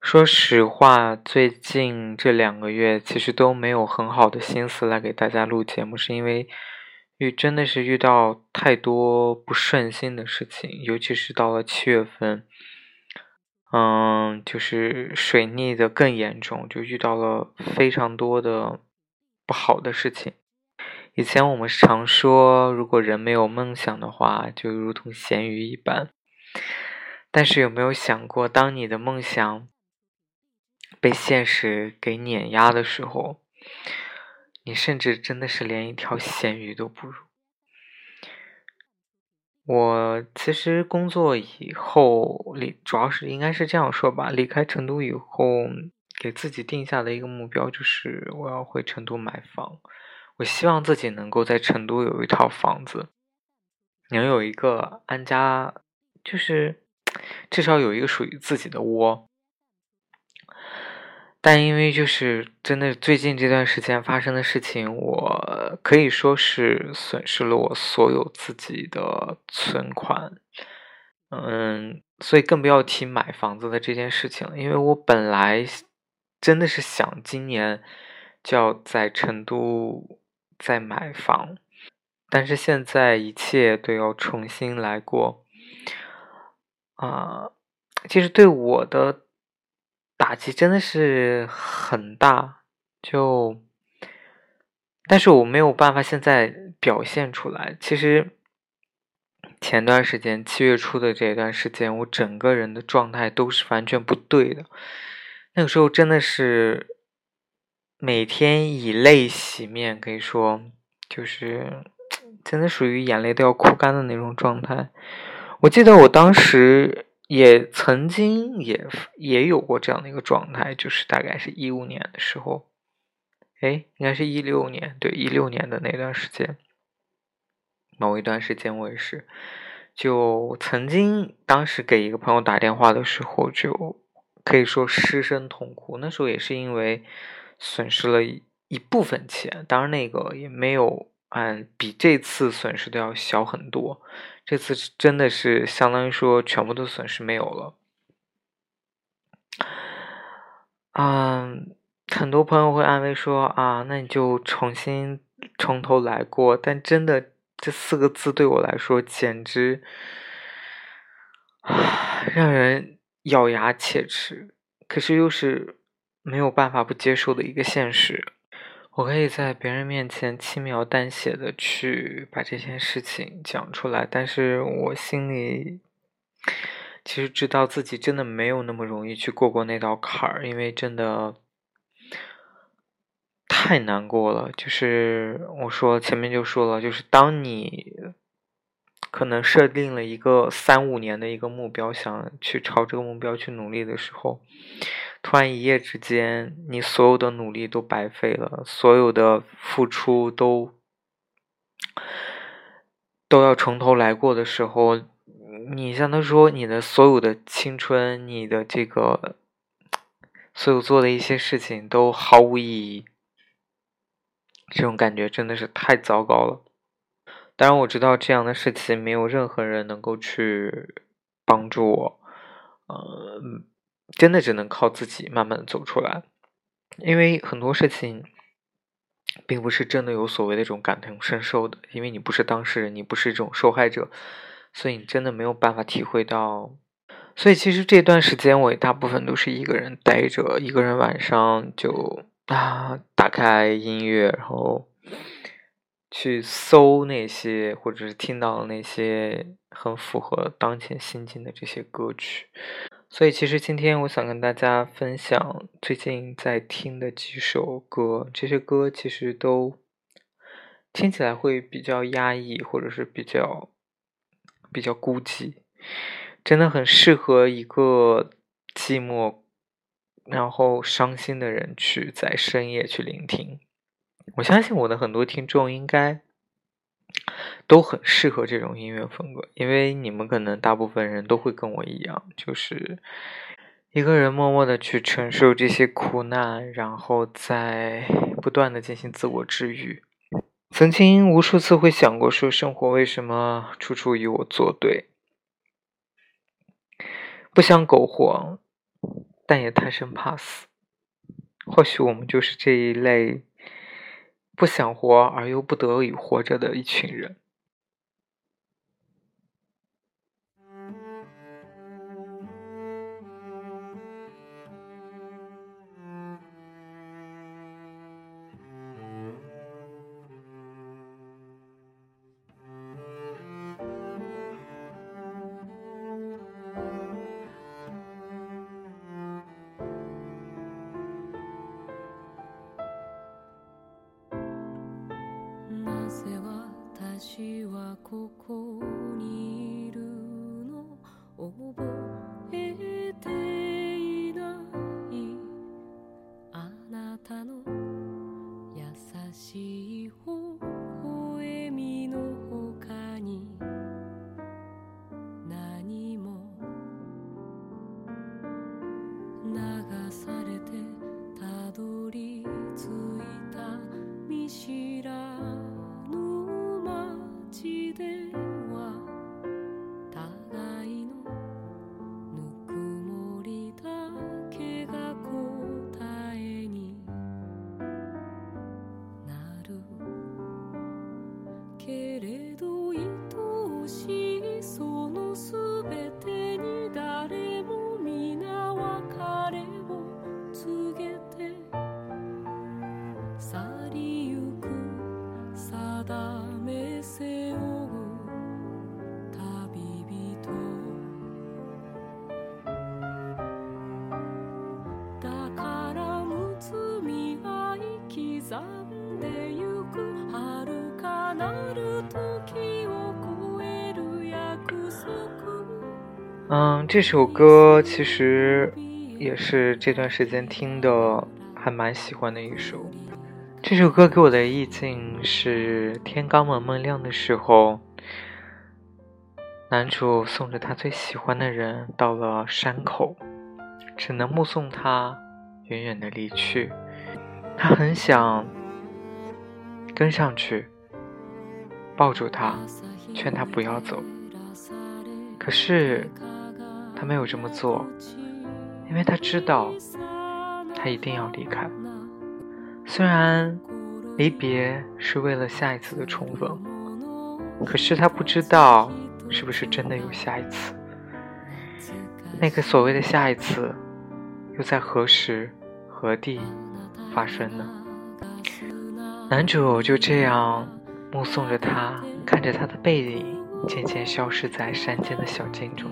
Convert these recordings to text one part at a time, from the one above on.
说实话，最近这两个月其实都没有很好的心思来给大家录节目，是因为遇真的是遇到太多不顺心的事情，尤其是到了七月份，嗯，就是水逆的更严重，就遇到了非常多的不好的事情。以前我们常说，如果人没有梦想的话，就如同咸鱼一般。但是有没有想过，当你的梦想？被现实给碾压的时候，你甚至真的是连一条咸鱼都不如。我其实工作以后离，主要是应该是这样说吧，离开成都以后，给自己定下的一个目标就是我要回成都买房。我希望自己能够在成都有一套房子，能有一个安家，就是至少有一个属于自己的窝。但因为就是真的最近这段时间发生的事情，我可以说是损失了我所有自己的存款，嗯，所以更不要提买房子的这件事情。因为我本来真的是想今年就要在成都再买房，但是现在一切都要重新来过，啊，其实对我的。打击真的是很大，就，但是我没有办法现在表现出来。其实前段时间七月初的这段时间，我整个人的状态都是完全不对的。那个时候真的是每天以泪洗面，可以说就是真的属于眼泪都要哭干的那种状态。我记得我当时。也曾经也也有过这样的一个状态，就是大概是一五年的时候，哎，应该是一六年，对，一六年的那段时间，某一段时间我也是，就曾经当时给一个朋友打电话的时候，就可以说失声痛哭。那时候也是因为损失了一部分钱，当然那个也没有。嗯，比这次损失的要小很多。这次真的是相当于说全部的损失没有了。嗯，很多朋友会安慰说啊，那你就重新从头来过。但真的这四个字对我来说简直让人咬牙切齿，可是又是没有办法不接受的一个现实。我可以在别人面前轻描淡写的去把这件事情讲出来，但是我心里其实知道自己真的没有那么容易去过过那道坎儿，因为真的太难过了。就是我说前面就说了，就是当你可能设定了一个三五年的一个目标，想去朝这个目标去努力的时候。突然一夜之间，你所有的努力都白费了，所有的付出都都要从头来过的时候，你像他说，你的所有的青春，你的这个所有做的一些事情都毫无意义，这种感觉真的是太糟糕了。当然，我知道这样的事情没有任何人能够去帮助我，呃。真的只能靠自己慢慢的走出来，因为很多事情，并不是真的有所谓的这种感同身受的，因为你不是当事人，你不是这种受害者，所以你真的没有办法体会到。所以其实这段时间我也大部分都是一个人待着，一个人晚上就啊打开音乐，然后去搜那些或者是听到那些很符合当前心境的这些歌曲。所以，其实今天我想跟大家分享最近在听的几首歌。这些歌其实都听起来会比较压抑，或者是比较比较孤寂，真的很适合一个寂寞然后伤心的人去在深夜去聆听。我相信我的很多听众应该都很适合这种音乐风格，因为你们可能大部分人都会跟我一样，就是一个人默默的去承受这些苦难，然后再不断的进行自我治愈。曾经无数次会想过，说生活为什么处处与我作对？不想苟活，但也贪生怕死。或许我们就是这一类不想活而又不得已活着的一群人。嗯，这首歌其实也是这段时间听的，还蛮喜欢的一首。这首歌给我的意境是天刚蒙蒙亮的时候，男主送着他最喜欢的人到了山口，只能目送他远远的离去。他很想跟上去，抱住他，劝他不要走，可是。他没有这么做，因为他知道他一定要离开。虽然离别是为了下一次的重逢，可是他不知道是不是真的有下一次。那个所谓的下一次，又在何时何地发生了？男主就这样目送着她，看着她的背影渐渐消失在山间的小径中。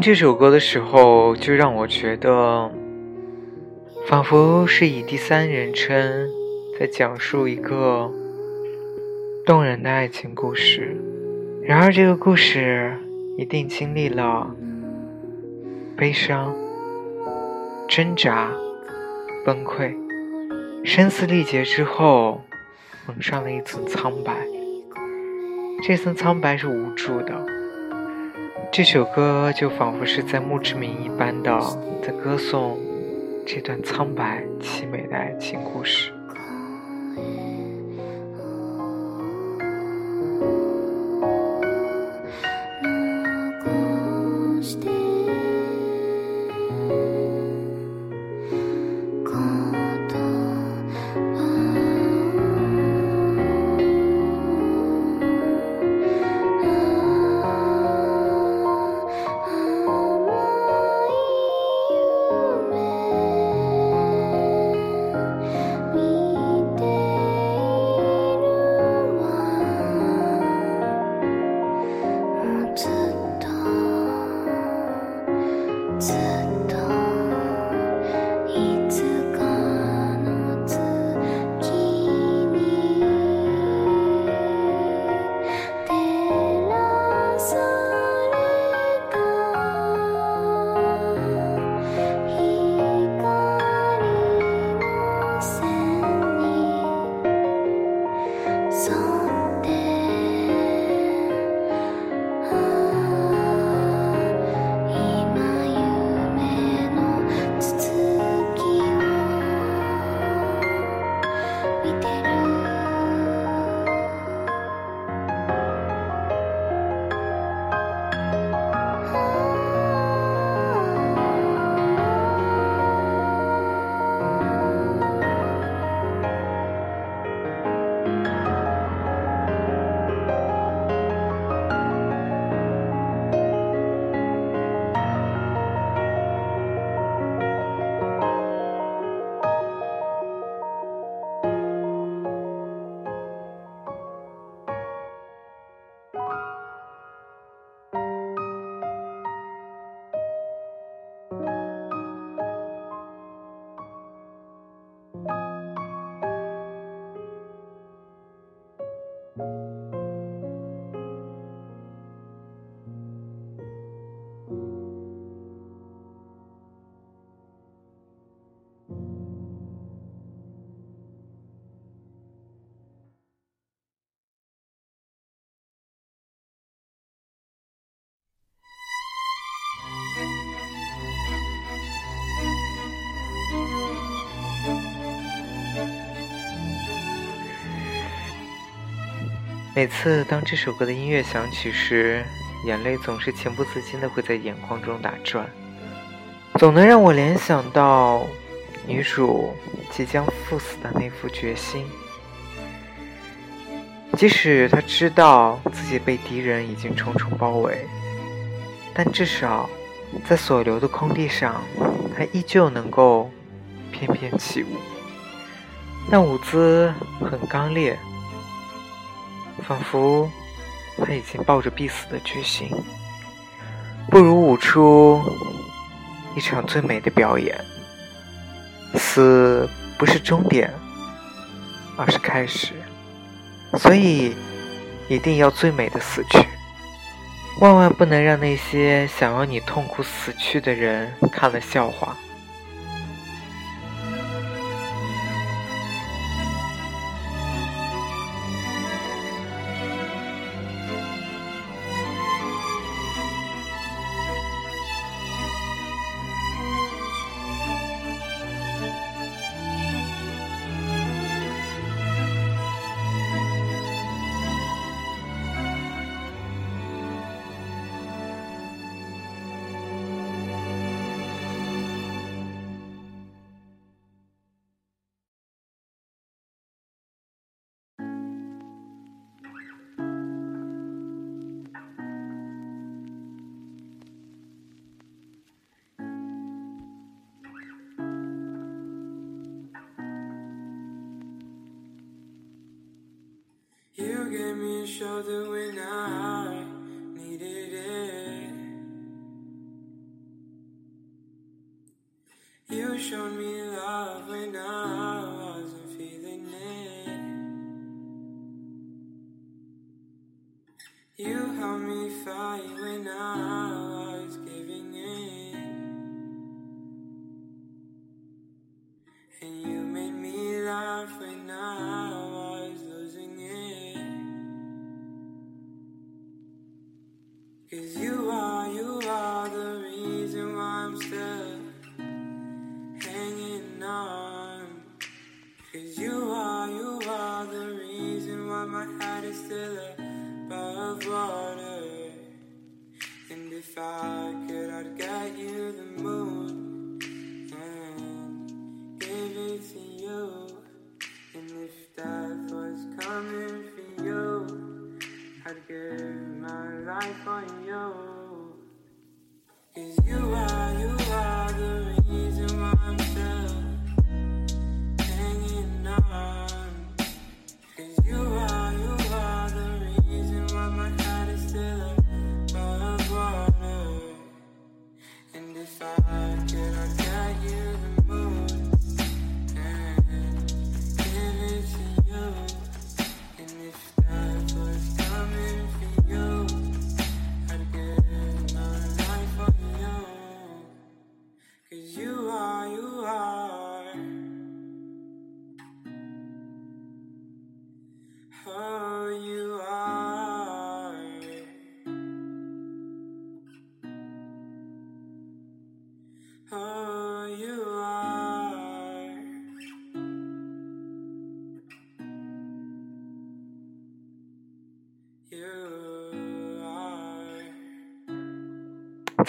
听这首歌的时候，就让我觉得，仿佛是以第三人称在讲述一个动人的爱情故事。然而，这个故事一定经历了悲伤、挣扎、崩溃、声嘶力竭之后，蒙上了一层苍白。这层苍白是无助的。这首歌就仿佛是在墓志铭一般的，在歌颂这段苍白凄美的爱情故事。見てる每次当这首歌的音乐响起时，眼泪总是情不自禁的会在眼眶中打转，总能让我联想到女主即将赴死的那副决心。即使她知道自己被敌人已经重重包围，但至少在所留的空地上，她依旧能够翩翩起舞。那舞姿很刚烈。仿佛他已经抱着必死的决心，不如舞出一场最美的表演。死不是终点，而是开始。所以，一定要最美的死去，万万不能让那些想要你痛苦死去的人看了笑话。Gave me a shoulder when I I could, I'd get you the moon and give it to you. And if death was coming for you, I'd give my life for you.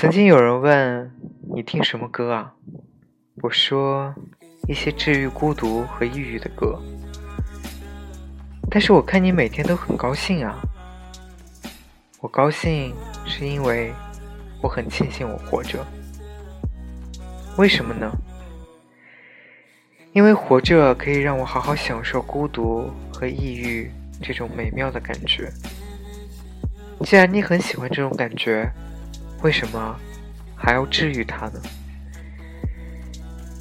曾经有人问你听什么歌啊？我说一些治愈孤独和抑郁的歌。但是我看你每天都很高兴啊。我高兴是因为我很庆幸我活着。为什么呢？因为活着可以让我好好享受孤独和抑郁这种美妙的感觉。既然你很喜欢这种感觉，为什么还要治愈他呢？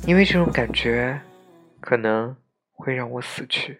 因为这种感觉可能会让我死去。